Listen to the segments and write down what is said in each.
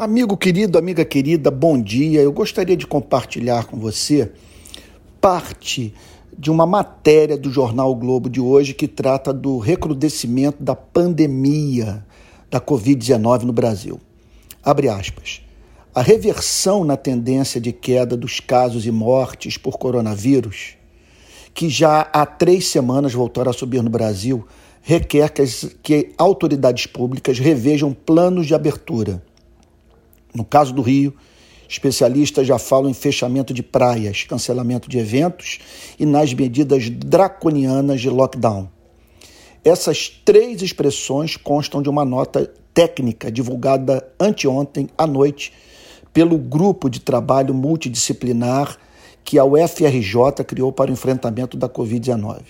Amigo querido, amiga querida, bom dia. Eu gostaria de compartilhar com você parte de uma matéria do jornal o Globo de hoje que trata do recrudescimento da pandemia da Covid-19 no Brasil. Abre aspas. A reversão na tendência de queda dos casos e mortes por coronavírus, que já há três semanas voltaram a subir no Brasil, requer que, as, que autoridades públicas revejam planos de abertura no caso do Rio, especialistas já falam em fechamento de praias, cancelamento de eventos e nas medidas draconianas de lockdown. Essas três expressões constam de uma nota técnica divulgada anteontem à noite pelo grupo de trabalho multidisciplinar que a UFRJ criou para o enfrentamento da Covid-19.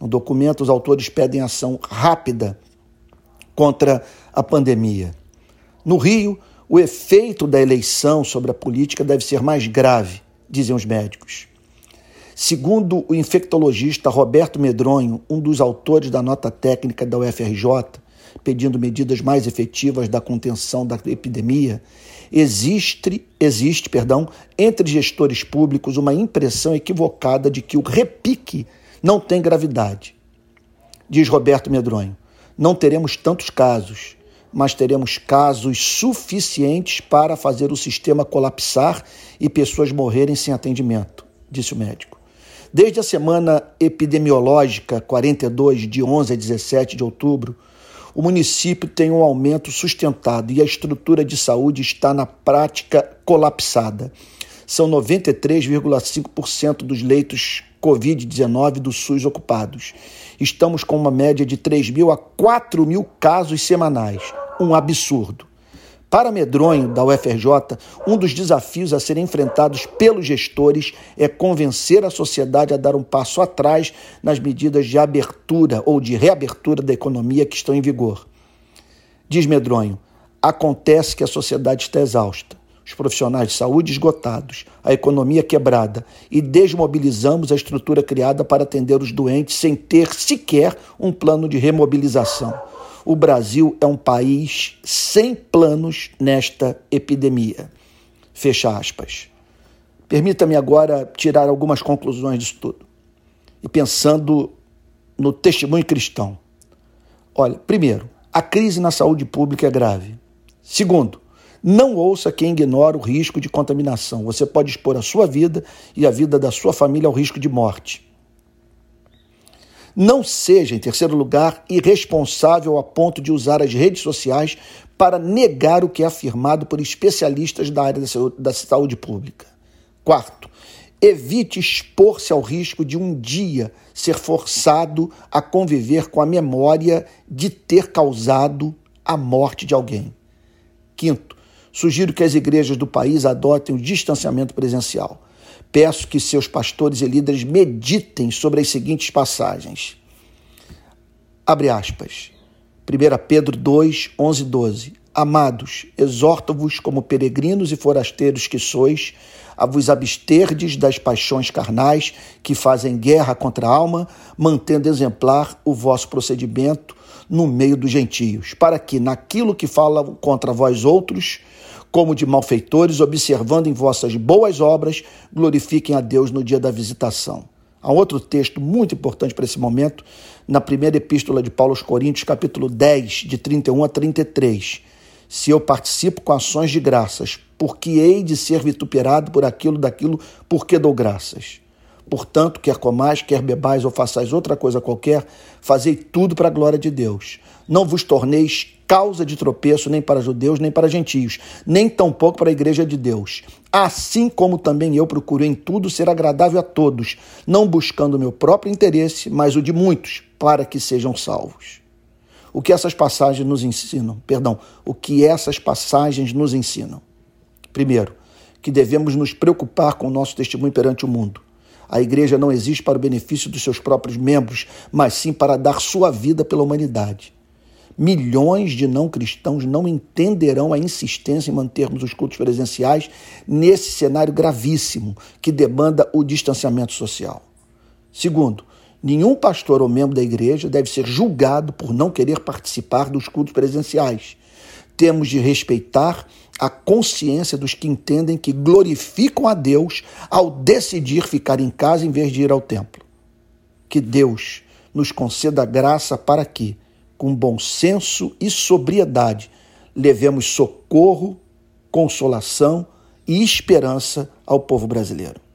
No documento, os autores pedem ação rápida contra a pandemia. No Rio, o efeito da eleição sobre a política deve ser mais grave, dizem os médicos. Segundo o infectologista Roberto Medronho, um dos autores da nota técnica da UFRJ, pedindo medidas mais efetivas da contenção da epidemia, existe, existe perdão, entre gestores públicos uma impressão equivocada de que o repique não tem gravidade. Diz Roberto Medronho: não teremos tantos casos, mas teremos casos suficientes para fazer o sistema colapsar e pessoas morrerem sem atendimento, disse o médico. Desde a semana epidemiológica 42, de 11 a 17 de outubro, o município tem um aumento sustentado e a estrutura de saúde está na prática colapsada. São 93,5% dos leitos Covid-19 do SUS ocupados. Estamos com uma média de 3 mil a 4 mil casos semanais um absurdo. Para Medronho, da UFRJ, um dos desafios a serem enfrentados pelos gestores é convencer a sociedade a dar um passo atrás nas medidas de abertura ou de reabertura da economia que estão em vigor. Diz Medronho: acontece que a sociedade está exausta, os profissionais de saúde esgotados, a economia quebrada e desmobilizamos a estrutura criada para atender os doentes sem ter sequer um plano de remobilização o Brasil é um país sem planos nesta epidemia. Fecha aspas. Permita-me agora tirar algumas conclusões disso tudo. E pensando no testemunho cristão. Olha, primeiro, a crise na saúde pública é grave. Segundo, não ouça quem ignora o risco de contaminação. Você pode expor a sua vida e a vida da sua família ao risco de morte. Não seja, em terceiro lugar, irresponsável a ponto de usar as redes sociais para negar o que é afirmado por especialistas da área da saúde pública. Quarto, evite expor-se ao risco de um dia ser forçado a conviver com a memória de ter causado a morte de alguém. Quinto, sugiro que as igrejas do país adotem o distanciamento presencial peço que seus pastores e líderes meditem sobre as seguintes passagens. Abre aspas. 1 Pedro 2, 11 12. Amados, exorto-vos como peregrinos e forasteiros que sois, a vos absterdes das paixões carnais que fazem guerra contra a alma, mantendo exemplar o vosso procedimento no meio dos gentios, para que, naquilo que falam contra vós outros, como de malfeitores, observando em vossas boas obras, glorifiquem a Deus no dia da visitação. Há outro texto muito importante para esse momento, na primeira epístola de Paulo aos Coríntios, capítulo 10, de 31 a 33. Se eu participo com ações de graças, porque hei de ser vituperado por aquilo daquilo, porque dou graças. Portanto, quer comais, quer bebais ou façais outra coisa qualquer, fazei tudo para a glória de Deus. Não vos torneis causa de tropeço nem para judeus, nem para gentios, nem tampouco para a igreja de Deus. Assim como também eu procuro em tudo ser agradável a todos, não buscando o meu próprio interesse, mas o de muitos, para que sejam salvos. O que essas passagens nos ensinam? Perdão, o que essas passagens nos ensinam? Primeiro, que devemos nos preocupar com o nosso testemunho perante o mundo a igreja não existe para o benefício dos seus próprios membros, mas sim para dar sua vida pela humanidade. Milhões de não cristãos não entenderão a insistência em mantermos os cultos presenciais nesse cenário gravíssimo que demanda o distanciamento social. Segundo, nenhum pastor ou membro da igreja deve ser julgado por não querer participar dos cultos presenciais. temos de respeitar a consciência dos que entendem que glorificam a Deus ao decidir ficar em casa em vez de ir ao templo. Que Deus nos conceda graça para que, com bom senso e sobriedade, levemos socorro, consolação e esperança ao povo brasileiro.